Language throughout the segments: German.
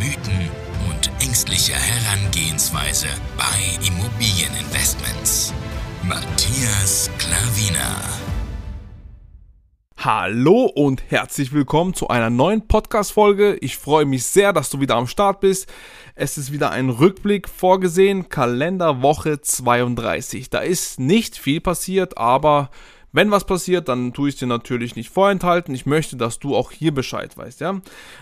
Mythen und ängstliche Herangehensweise bei Immobilieninvestments. Matthias Klavina. Hallo und herzlich willkommen zu einer neuen Podcast-Folge. Ich freue mich sehr, dass du wieder am Start bist. Es ist wieder ein Rückblick vorgesehen, Kalenderwoche 32. Da ist nicht viel passiert, aber wenn was passiert, dann tue ich dir natürlich nicht vorenthalten. Ich möchte, dass du auch hier Bescheid weißt, ja.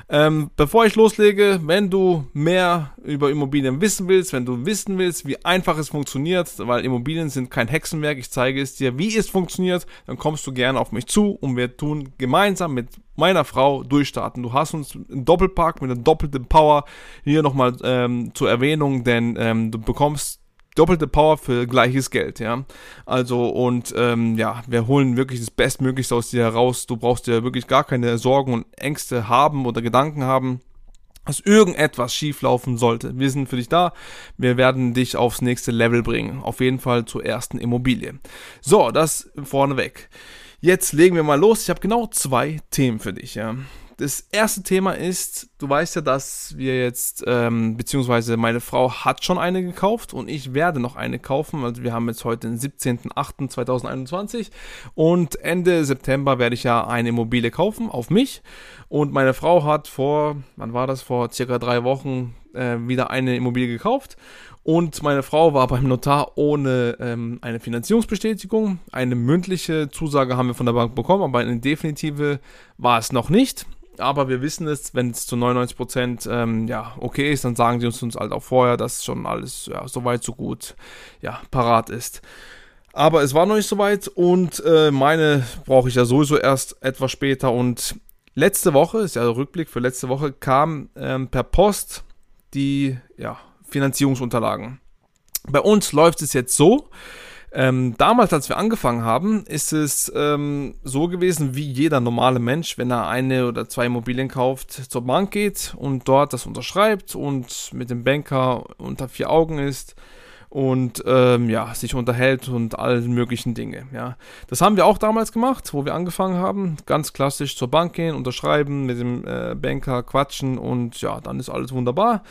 Ähm, bevor ich loslege, wenn du mehr über Immobilien wissen willst, wenn du wissen willst, wie einfach es funktioniert, weil Immobilien sind kein Hexenwerk, ich zeige es dir, wie es funktioniert, dann kommst du gerne auf mich zu und wir tun gemeinsam mit meiner Frau durchstarten. Du hast uns einen Doppelpack mit einer doppelten Power hier nochmal ähm, zur Erwähnung, denn ähm, du bekommst doppelte Power für gleiches Geld, ja. Also und ähm, ja, wir holen wirklich das Bestmöglichste aus dir heraus. Du brauchst dir wirklich gar keine Sorgen und Ängste haben oder Gedanken haben dass irgendetwas schieflaufen sollte. Wir sind für dich da. Wir werden dich aufs nächste Level bringen. Auf jeden Fall zur ersten Immobilie. So, das vorneweg. Jetzt legen wir mal los. Ich habe genau zwei Themen für dich. Ja. Das erste Thema ist, du weißt ja, dass wir jetzt, ähm, beziehungsweise meine Frau hat schon eine gekauft und ich werde noch eine kaufen. Also wir haben jetzt heute den 17.08.2021 und Ende September werde ich ja eine Immobilie kaufen auf mich. Und meine Frau hat vor, wann war das, vor circa drei Wochen äh, wieder eine Immobilie gekauft. Und meine Frau war beim Notar ohne ähm, eine Finanzierungsbestätigung. Eine mündliche Zusage haben wir von der Bank bekommen, aber eine definitive war es noch nicht aber wir wissen es, wenn es zu 99 Prozent ähm, ja, okay ist, dann sagen sie uns, uns halt auch vorher, dass schon alles ja, so weit, so gut ja, parat ist. Aber es war noch nicht so weit und äh, meine brauche ich ja sowieso erst etwas später. Und letzte Woche, ist ja der Rückblick für letzte Woche, kam ähm, per Post die ja, Finanzierungsunterlagen. Bei uns läuft es jetzt so, ähm, damals, als wir angefangen haben, ist es ähm, so gewesen, wie jeder normale Mensch, wenn er eine oder zwei Immobilien kauft, zur Bank geht und dort das unterschreibt und mit dem Banker unter vier Augen ist und ähm, ja, sich unterhält und all möglichen Dinge. Ja. Das haben wir auch damals gemacht, wo wir angefangen haben. Ganz klassisch zur Bank gehen, unterschreiben, mit dem äh, Banker quatschen und ja, dann ist alles wunderbar.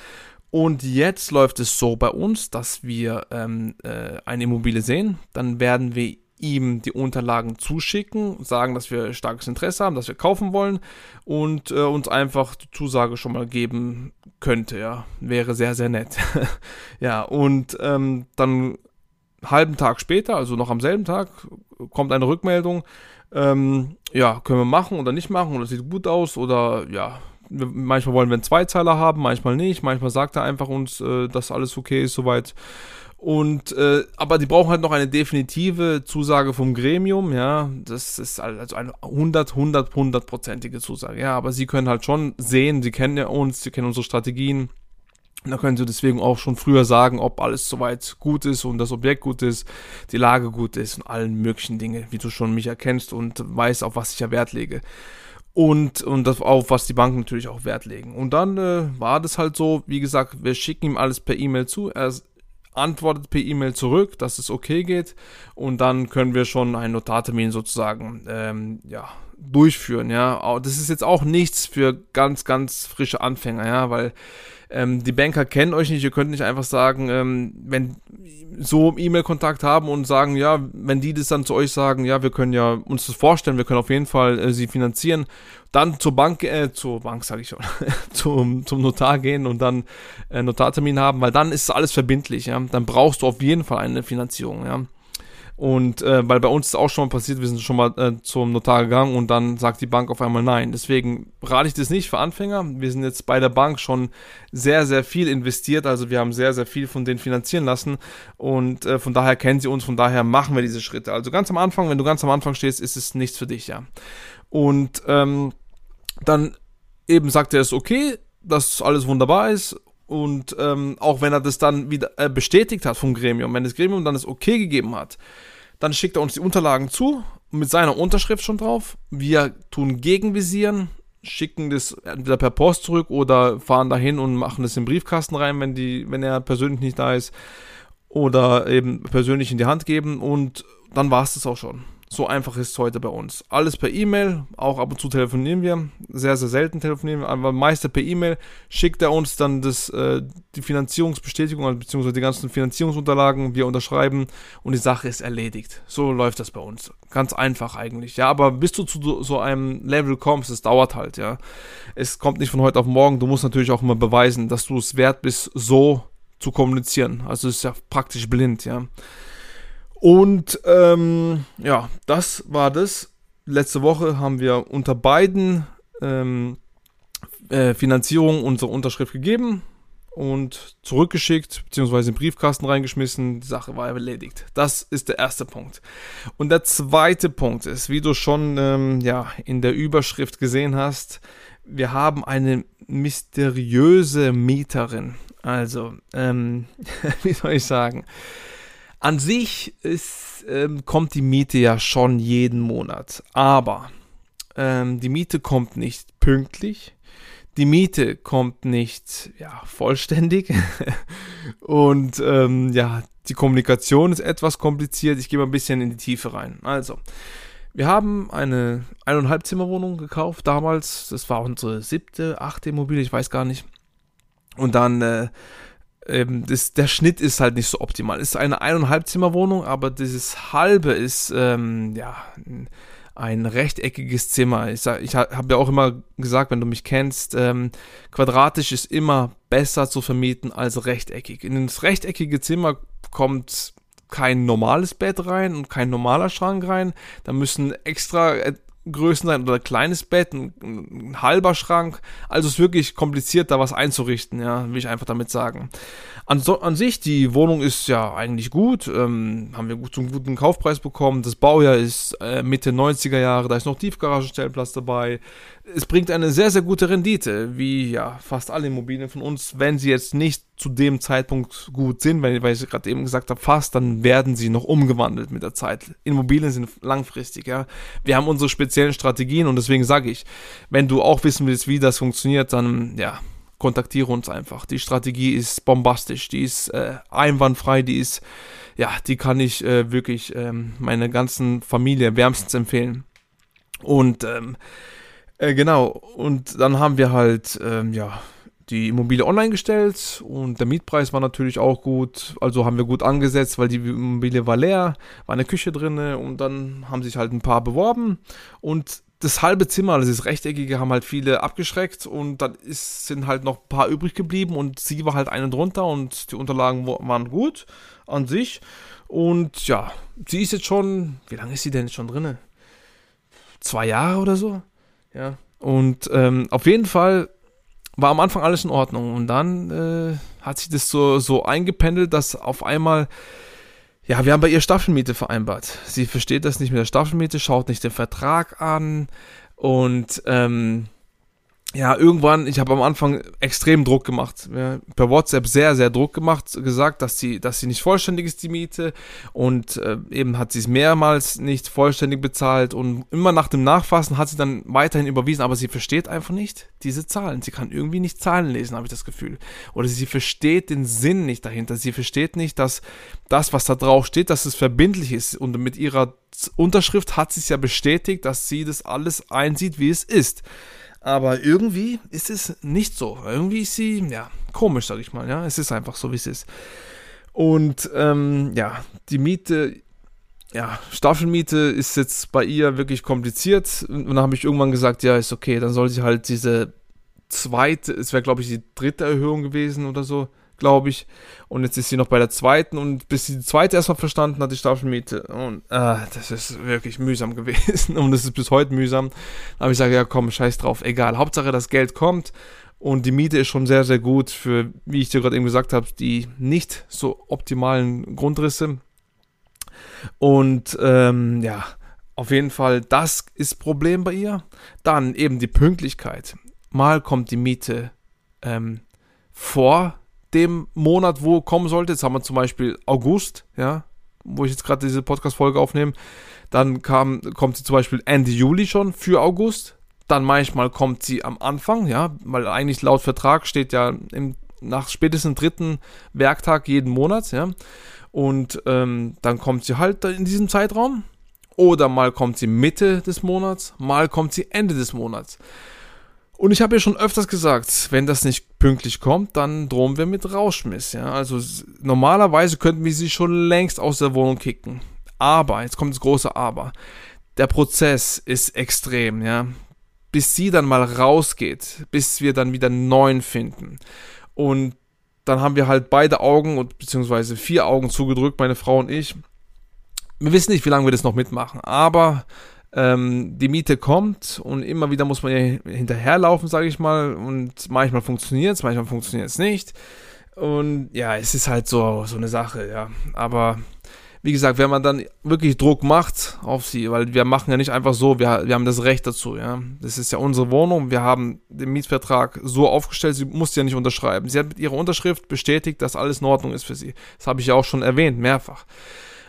Und jetzt läuft es so bei uns, dass wir ähm, äh, eine Immobilie sehen, dann werden wir ihm die Unterlagen zuschicken, sagen, dass wir starkes Interesse haben, dass wir kaufen wollen und äh, uns einfach die Zusage schon mal geben könnte, ja, wäre sehr, sehr nett. ja, und ähm, dann halben Tag später, also noch am selben Tag, kommt eine Rückmeldung, ähm, ja, können wir machen oder nicht machen oder sieht gut aus oder ja, manchmal wollen wir einen Zweizeiler haben, manchmal nicht. Manchmal sagt er einfach uns, äh, dass alles okay ist soweit. Und äh, aber die brauchen halt noch eine definitive Zusage vom Gremium, ja. Das ist also eine 100, 100, 100-prozentige Zusage, ja. Aber sie können halt schon sehen, sie kennen ja uns, sie kennen unsere Strategien. Da können sie deswegen auch schon früher sagen, ob alles soweit gut ist und das Objekt gut ist, die Lage gut ist und allen möglichen Dinge, wie du schon mich erkennst und weißt, auf was ich ja Wert lege und, und das, auf was die Banken natürlich auch Wert legen. Und dann äh, war das halt so, wie gesagt, wir schicken ihm alles per E-Mail zu. Er antwortet per E-Mail zurück, dass es okay geht. Und dann können wir schon einen Notartermin sozusagen ähm, ja, durchführen. Ja, das ist jetzt auch nichts für ganz, ganz frische Anfänger, ja, weil ähm, die Banker kennen euch nicht, ihr könnt nicht einfach sagen, ähm, wenn so E-Mail-Kontakt haben und sagen, ja, wenn die das dann zu euch sagen, ja, wir können ja uns das vorstellen, wir können auf jeden Fall äh, sie finanzieren, dann zur Bank, äh, zur Bank sage ich schon, zum, zum Notar gehen und dann äh, Notartermin haben, weil dann ist alles verbindlich, ja, dann brauchst du auf jeden Fall eine Finanzierung, ja. Und äh, weil bei uns ist auch schon mal passiert, wir sind schon mal äh, zum Notar gegangen und dann sagt die Bank auf einmal nein. Deswegen rate ich das nicht für Anfänger. Wir sind jetzt bei der Bank schon sehr, sehr viel investiert. Also wir haben sehr, sehr viel von denen finanzieren lassen. Und äh, von daher kennen sie uns, von daher machen wir diese Schritte. Also ganz am Anfang, wenn du ganz am Anfang stehst, ist es nichts für dich, ja. Und ähm, dann eben sagt er es okay, dass alles wunderbar ist und ähm, auch wenn er das dann wieder äh, bestätigt hat vom Gremium, wenn das Gremium dann das okay gegeben hat, dann schickt er uns die Unterlagen zu mit seiner Unterschrift schon drauf. Wir tun Gegenvisieren, schicken das entweder per Post zurück oder fahren dahin und machen das in den Briefkasten rein, wenn, die, wenn er persönlich nicht da ist. Oder eben persönlich in die Hand geben und dann war es das auch schon. So einfach ist es heute bei uns. Alles per E-Mail, auch ab und zu telefonieren wir. Sehr, sehr selten telefonieren wir, aber meiste per E-Mail. Schickt er uns dann das, äh, die Finanzierungsbestätigung, also beziehungsweise die ganzen Finanzierungsunterlagen. Wir unterschreiben und die Sache ist erledigt. So läuft das bei uns. Ganz einfach eigentlich. Ja, aber bis du zu so einem Level kommst, es dauert halt, ja. Es kommt nicht von heute auf morgen. Du musst natürlich auch immer beweisen, dass du es wert bist, so zu kommunizieren. Also es ist ja praktisch blind, ja. Und ähm, ja, das war das. Letzte Woche haben wir unter beiden ähm, äh, Finanzierungen unsere Unterschrift gegeben und zurückgeschickt, beziehungsweise in den Briefkasten reingeschmissen. Die Sache war erledigt. Das ist der erste Punkt. Und der zweite Punkt ist, wie du schon ähm, ja, in der Überschrift gesehen hast, wir haben eine mysteriöse Mieterin. Also, ähm, wie soll ich sagen? An sich ist, ähm, kommt die Miete ja schon jeden Monat, aber ähm, die Miete kommt nicht pünktlich, die Miete kommt nicht ja, vollständig und ähm, ja, die Kommunikation ist etwas kompliziert. Ich gehe mal ein bisschen in die Tiefe rein. Also, wir haben eine eineinhalb Zimmerwohnung gekauft damals. Das war unsere siebte, achte Immobilie, ich weiß gar nicht. Und dann äh, ähm, das, der Schnitt ist halt nicht so optimal. Ist eine eineinhalb Zimmerwohnung, aber dieses halbe ist ähm, ja ein rechteckiges Zimmer. Ich, ich habe ja auch immer gesagt, wenn du mich kennst, ähm, quadratisch ist immer besser zu vermieten als rechteckig. In das rechteckige Zimmer kommt kein normales Bett rein und kein normaler Schrank rein. Da müssen extra äh, Größen sein oder ein kleines Bett, ein, ein, halber Schrank. Also es ist wirklich kompliziert, da was einzurichten, ja, will ich einfach damit sagen. An, so, an sich, die Wohnung ist ja eigentlich gut, ähm, haben wir gut, zum guten Kaufpreis bekommen. Das Baujahr ist äh, Mitte 90er Jahre, da ist noch Tiefgaragenstellplatz dabei. Es bringt eine sehr, sehr gute Rendite, wie ja fast alle Immobilien von uns, wenn sie jetzt nicht zu dem Zeitpunkt gut sind, weil, weil ich gerade eben gesagt habe, fast, dann werden sie noch umgewandelt mit der Zeit. Immobilien sind langfristig, ja. Wir haben unsere speziellen Strategien und deswegen sage ich, wenn du auch wissen willst, wie das funktioniert, dann ja, kontaktiere uns einfach. Die Strategie ist bombastisch, die ist äh, einwandfrei, die ist, ja, die kann ich äh, wirklich ähm, meiner ganzen Familie wärmstens empfehlen. Und ähm, äh, genau, und dann haben wir halt, ähm, ja, die Immobilie online gestellt und der Mietpreis war natürlich auch gut. Also haben wir gut angesetzt, weil die Immobilie war leer, war eine Küche drin und dann haben sich halt ein paar beworben und das halbe Zimmer, also das rechteckige, haben halt viele abgeschreckt und dann ist, sind halt noch ein paar übrig geblieben und sie war halt eine drunter und die Unterlagen waren gut an sich. Und ja, sie ist jetzt schon, wie lange ist sie denn schon drin? Zwei Jahre oder so? Ja. Und ähm, auf jeden Fall war am Anfang alles in Ordnung und dann äh, hat sich das so, so eingependelt, dass auf einmal ja, wir haben bei ihr Staffelmiete vereinbart. Sie versteht das nicht mit der Staffelmiete, schaut nicht den Vertrag an und ähm, ja, irgendwann, ich habe am Anfang extrem Druck gemacht. Ja, per WhatsApp sehr, sehr Druck gemacht, gesagt, dass sie, dass sie nicht vollständig ist, die Miete. Und äh, eben hat sie es mehrmals nicht vollständig bezahlt. Und immer nach dem Nachfassen hat sie dann weiterhin überwiesen, aber sie versteht einfach nicht diese Zahlen. Sie kann irgendwie nicht Zahlen lesen, habe ich das Gefühl. Oder sie versteht den Sinn nicht dahinter. Sie versteht nicht, dass das, was da drauf steht, dass es verbindlich ist. Und mit ihrer Unterschrift hat sie es ja bestätigt, dass sie das alles einsieht, wie es ist. Aber irgendwie ist es nicht so. Irgendwie ist sie, ja, komisch, sag ich mal. Ja, es ist einfach so, wie es ist. Und ähm, ja, die Miete, ja, Staffelmiete ist jetzt bei ihr wirklich kompliziert. Und dann habe ich irgendwann gesagt, ja, ist okay, dann soll sie halt diese zweite, es wäre glaube ich die dritte Erhöhung gewesen oder so, glaube ich. Und jetzt ist sie noch bei der zweiten und bis sie die zweite erstmal verstanden hat, die Staffelmiete. Und äh, das ist wirklich mühsam gewesen und das ist bis heute mühsam. Aber ich sage, ja komm, scheiß drauf, egal. Hauptsache das Geld kommt und die Miete ist schon sehr, sehr gut für, wie ich dir gerade eben gesagt habe, die nicht so optimalen Grundrisse. Und ähm, ja, auf jeden Fall, das ist Problem bei ihr. Dann eben die Pünktlichkeit. Mal kommt die Miete ähm, vor dem Monat, wo kommen sollte. Jetzt haben wir zum Beispiel August, ja, wo ich jetzt gerade diese Podcast-Folge aufnehme. Dann kam, kommt sie zum Beispiel Ende Juli schon für August. Dann manchmal kommt sie am Anfang, ja, weil eigentlich laut Vertrag steht ja im, nach spätestens dritten Werktag jeden Monat, ja. Und ähm, dann kommt sie halt in diesem Zeitraum. Oder mal kommt sie Mitte des Monats, mal kommt sie Ende des Monats. Und ich habe ja schon öfters gesagt, wenn das nicht pünktlich kommt, dann drohen wir mit Rauschmiss. Ja? Also normalerweise könnten wir sie schon längst aus der Wohnung kicken. Aber, jetzt kommt das große Aber. Der Prozess ist extrem, ja. Bis sie dann mal rausgeht, bis wir dann wieder einen neuen finden. Und dann haben wir halt beide Augen und beziehungsweise vier Augen zugedrückt, meine Frau und ich. Wir wissen nicht, wie lange wir das noch mitmachen, aber ähm, die Miete kommt und immer wieder muss man hinterherlaufen, sage ich mal. Und manchmal funktioniert es, manchmal funktioniert es nicht. Und ja, es ist halt so, so eine Sache, ja. Aber wie gesagt, wenn man dann wirklich Druck macht auf sie, weil wir machen ja nicht einfach so, wir, wir haben das Recht dazu, ja. Das ist ja unsere Wohnung, wir haben den Mietvertrag so aufgestellt, sie muss ja nicht unterschreiben. Sie hat mit ihrer Unterschrift bestätigt, dass alles in Ordnung ist für sie. Das habe ich ja auch schon erwähnt, mehrfach.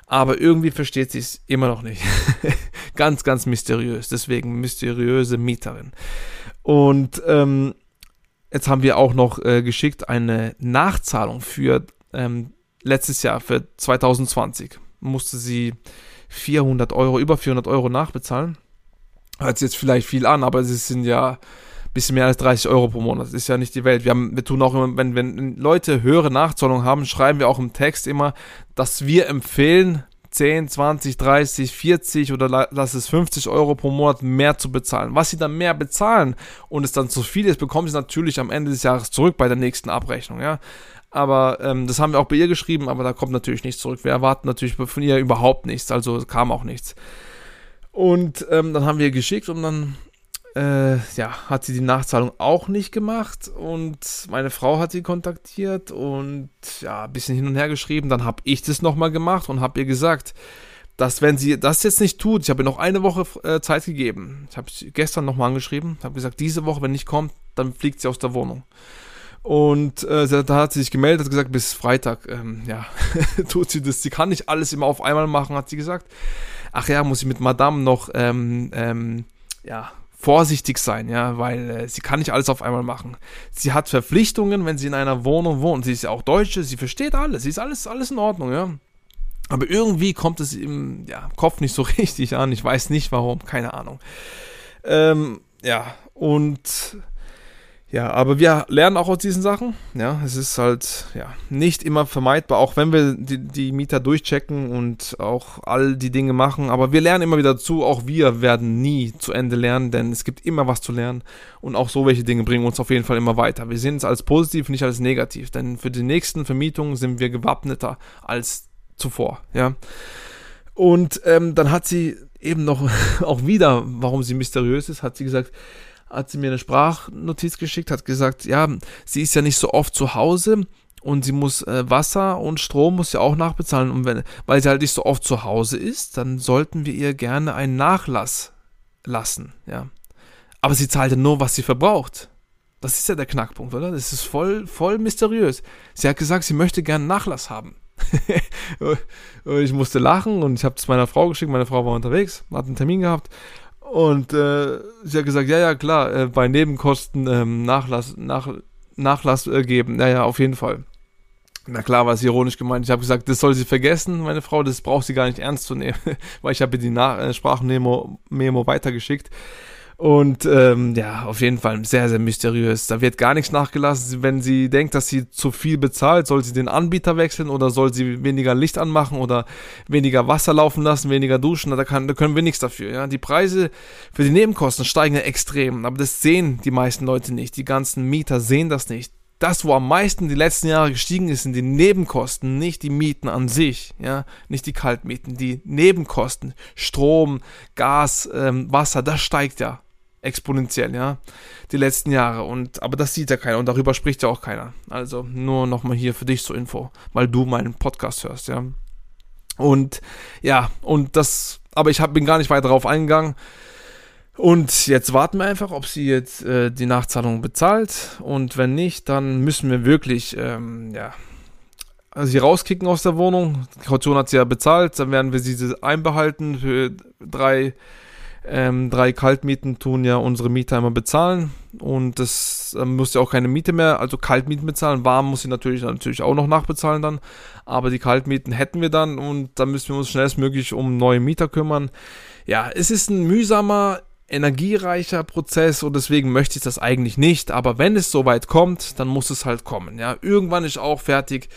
Aber irgendwie versteht sie es immer noch nicht. ganz, ganz mysteriös. Deswegen mysteriöse Mieterin. Und ähm, jetzt haben wir auch noch äh, geschickt eine Nachzahlung für ähm, letztes Jahr, für 2020. Musste sie 400 Euro, über 400 Euro nachbezahlen. Hört sich jetzt vielleicht viel an, aber es sind ja bisschen mehr als 30 Euro pro Monat. Das ist ja nicht die Welt. Wir, haben, wir tun auch immer, wenn, wenn Leute höhere Nachzahlungen haben, schreiben wir auch im Text immer, dass wir empfehlen, 10, 20, 30, 40 oder lass es 50 Euro pro Monat mehr zu bezahlen. Was sie dann mehr bezahlen und es dann zu viel ist, bekommen sie natürlich am Ende des Jahres zurück bei der nächsten Abrechnung, ja. Aber ähm, das haben wir auch bei ihr geschrieben, aber da kommt natürlich nichts zurück. Wir erwarten natürlich von ihr überhaupt nichts, also kam auch nichts. Und ähm, dann haben wir geschickt und dann äh, ja, hat sie die Nachzahlung auch nicht gemacht und meine Frau hat sie kontaktiert und ja, ein bisschen hin und her geschrieben. Dann habe ich das nochmal gemacht und habe ihr gesagt, dass wenn sie das jetzt nicht tut, ich habe ihr noch eine Woche äh, Zeit gegeben. Ich habe sie gestern nochmal angeschrieben, habe gesagt, diese Woche, wenn nicht kommt, dann fliegt sie aus der Wohnung. Und äh, da hat sie sich gemeldet, hat gesagt, bis Freitag, ähm, ja, tut sie das. Sie kann nicht alles immer auf einmal machen, hat sie gesagt. Ach ja, muss ich mit Madame noch, ähm, ähm, ja, vorsichtig sein, ja, weil äh, sie kann nicht alles auf einmal machen. Sie hat Verpflichtungen, wenn sie in einer Wohnung wohnt. Sie ist ja auch Deutsche, sie versteht alles, sie ist alles, alles in Ordnung, ja. Aber irgendwie kommt es im ja, Kopf nicht so richtig an. Ich weiß nicht warum, keine Ahnung. Ähm, ja, und ja, aber wir lernen auch aus diesen Sachen. Ja, es ist halt ja nicht immer vermeidbar, auch wenn wir die, die Mieter durchchecken und auch all die Dinge machen. Aber wir lernen immer wieder dazu. Auch wir werden nie zu Ende lernen, denn es gibt immer was zu lernen. Und auch so welche Dinge bringen uns auf jeden Fall immer weiter. Wir sehen es als positiv, nicht als negativ. Denn für die nächsten Vermietungen sind wir gewappneter als zuvor. Ja. Und ähm, dann hat sie eben noch auch wieder, warum sie mysteriös ist, hat sie gesagt, hat sie mir eine Sprachnotiz geschickt, hat gesagt, ja, sie ist ja nicht so oft zu Hause und sie muss äh, Wasser und Strom muss ja auch nachbezahlen und wenn, weil sie halt nicht so oft zu Hause ist, dann sollten wir ihr gerne einen Nachlass lassen, ja. Aber sie zahlt ja nur, was sie verbraucht. Das ist ja der Knackpunkt, oder? Das ist voll, voll mysteriös. Sie hat gesagt, sie möchte gerne Nachlass haben. ich musste lachen und ich habe es meiner Frau geschickt. Meine Frau war unterwegs, hat einen Termin gehabt und äh, sie hat gesagt, ja, ja, klar, äh, bei Nebenkosten ähm, Nachlass, nach, Nachlass äh, geben. Naja, auf jeden Fall. Na klar, war es ironisch gemeint. Ich habe gesagt, das soll sie vergessen, meine Frau, das braucht sie gar nicht ernst zu nehmen, weil ich habe die Nach äh, Sprachmemo Memo weitergeschickt. Und ähm, ja, auf jeden Fall sehr, sehr mysteriös. Da wird gar nichts nachgelassen. Wenn sie denkt, dass sie zu viel bezahlt, soll sie den Anbieter wechseln oder soll sie weniger Licht anmachen oder weniger Wasser laufen lassen, weniger duschen. Da, kann, da können wir nichts dafür. Ja? Die Preise für die Nebenkosten steigen ja extrem. Aber das sehen die meisten Leute nicht. Die ganzen Mieter sehen das nicht das, wo am meisten die letzten Jahre gestiegen ist, sind die Nebenkosten, nicht die Mieten an sich, ja, nicht die Kaltmieten, die Nebenkosten, Strom, Gas, ähm, Wasser, das steigt ja exponentiell, ja, die letzten Jahre. Und, aber das sieht ja keiner und darüber spricht ja auch keiner. Also nur nochmal hier für dich zur Info, weil du meinen Podcast hörst, ja. Und ja, und das, aber ich hab, bin gar nicht weiter darauf eingegangen. Und jetzt warten wir einfach, ob sie jetzt äh, die Nachzahlung bezahlt. Und wenn nicht, dann müssen wir wirklich, ähm, ja, sie rauskicken aus der Wohnung. Die Kaution hat sie ja bezahlt, dann werden wir sie einbehalten. Für drei, ähm, drei Kaltmieten tun ja unsere Mieter immer bezahlen. Und das äh, muss ja auch keine Miete mehr, also Kaltmieten bezahlen. Warm muss sie natürlich, natürlich auch noch nachbezahlen dann. Aber die Kaltmieten hätten wir dann und dann müssen wir uns schnellstmöglich um neue Mieter kümmern. Ja, es ist ein mühsamer energiereicher Prozess und deswegen möchte ich das eigentlich nicht. Aber wenn es soweit kommt, dann muss es halt kommen. Ja, irgendwann ist auch fertig.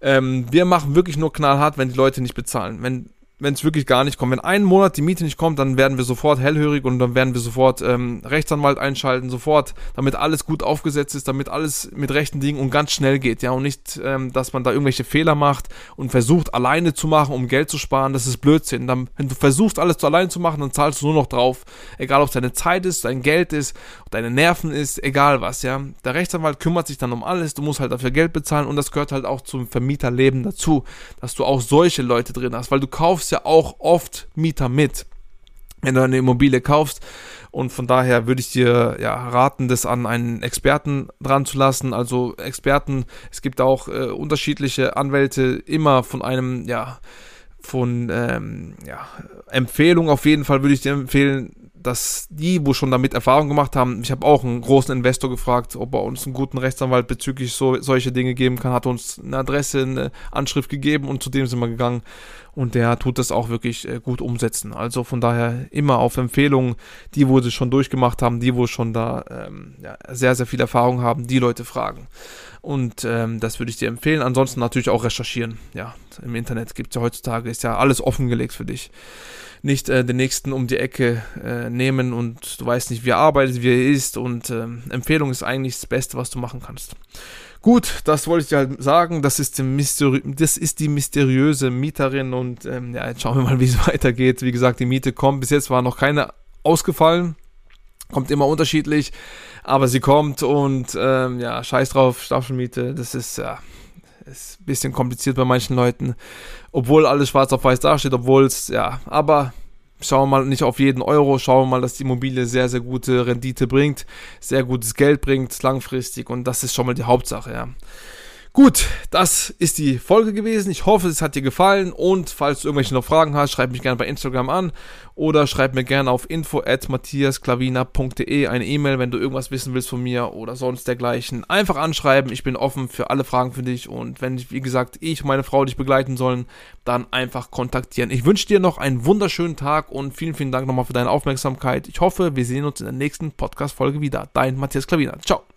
Ähm, wir machen wirklich nur knallhart, wenn die Leute nicht bezahlen. Wenn wenn es wirklich gar nicht kommt. Wenn einen Monat die Miete nicht kommt, dann werden wir sofort hellhörig und dann werden wir sofort ähm, Rechtsanwalt einschalten, sofort, damit alles gut aufgesetzt ist, damit alles mit rechten Dingen und ganz schnell geht, ja, und nicht, ähm, dass man da irgendwelche Fehler macht und versucht alleine zu machen, um Geld zu sparen, das ist Blödsinn. Dann, wenn du versuchst, alles alleine zu machen, dann zahlst du nur noch drauf, egal ob es deine Zeit ist, dein Geld ist, deine Nerven ist, egal was, ja. Der Rechtsanwalt kümmert sich dann um alles, du musst halt dafür Geld bezahlen und das gehört halt auch zum Vermieterleben dazu, dass du auch solche Leute drin hast, weil du kaufst kaufst ja auch oft Mieter mit, wenn du eine Immobilie kaufst. Und von daher würde ich dir ja, raten, das an einen Experten dran zu lassen. Also Experten, es gibt auch äh, unterschiedliche Anwälte, immer von einem, ja, von ähm, ja, Empfehlung auf jeden Fall würde ich dir empfehlen, dass die, wo schon damit Erfahrung gemacht haben, ich habe auch einen großen Investor gefragt, ob er uns einen guten Rechtsanwalt bezüglich so, solche Dinge geben kann, hat uns eine Adresse, eine Anschrift gegeben und zu dem sind wir gegangen und der tut das auch wirklich äh, gut umsetzen. Also von daher immer auf Empfehlungen, die, wo sie schon durchgemacht haben, die, wo schon da ähm, ja, sehr, sehr viel Erfahrung haben, die Leute fragen. Und ähm, das würde ich dir empfehlen. Ansonsten natürlich auch recherchieren. Ja, im Internet gibt es ja heutzutage, ist ja alles offengelegt für dich nicht äh, den nächsten um die Ecke äh, nehmen und du weißt nicht, wie er arbeitet, wie er ist und äh, Empfehlung ist eigentlich das Beste, was du machen kannst. Gut, das wollte ich dir halt sagen. Das ist, die, das ist die mysteriöse Mieterin und ähm, ja, jetzt schauen wir mal, wie es weitergeht. Wie gesagt, die Miete kommt. Bis jetzt war noch keine ausgefallen. Kommt immer unterschiedlich, aber sie kommt und ähm, ja, scheiß drauf, Staffelmiete, das ist ja ist ein bisschen kompliziert bei manchen Leuten, obwohl alles schwarz auf weiß dasteht, obwohl es, ja, aber schauen wir mal nicht auf jeden Euro, schauen wir mal, dass die Immobilie sehr, sehr gute Rendite bringt, sehr gutes Geld bringt, langfristig und das ist schon mal die Hauptsache, ja. Gut, das ist die Folge gewesen. Ich hoffe, es hat dir gefallen und falls du irgendwelche noch Fragen hast, schreib mich gerne bei Instagram an oder schreib mir gerne auf info at matthiasklavina.de eine E-Mail, wenn du irgendwas wissen willst von mir oder sonst dergleichen. Einfach anschreiben, ich bin offen für alle Fragen für dich und wenn, wie gesagt, ich und meine Frau dich begleiten sollen, dann einfach kontaktieren. Ich wünsche dir noch einen wunderschönen Tag und vielen, vielen Dank nochmal für deine Aufmerksamkeit. Ich hoffe, wir sehen uns in der nächsten Podcast-Folge wieder. Dein Matthias Klavina. Ciao.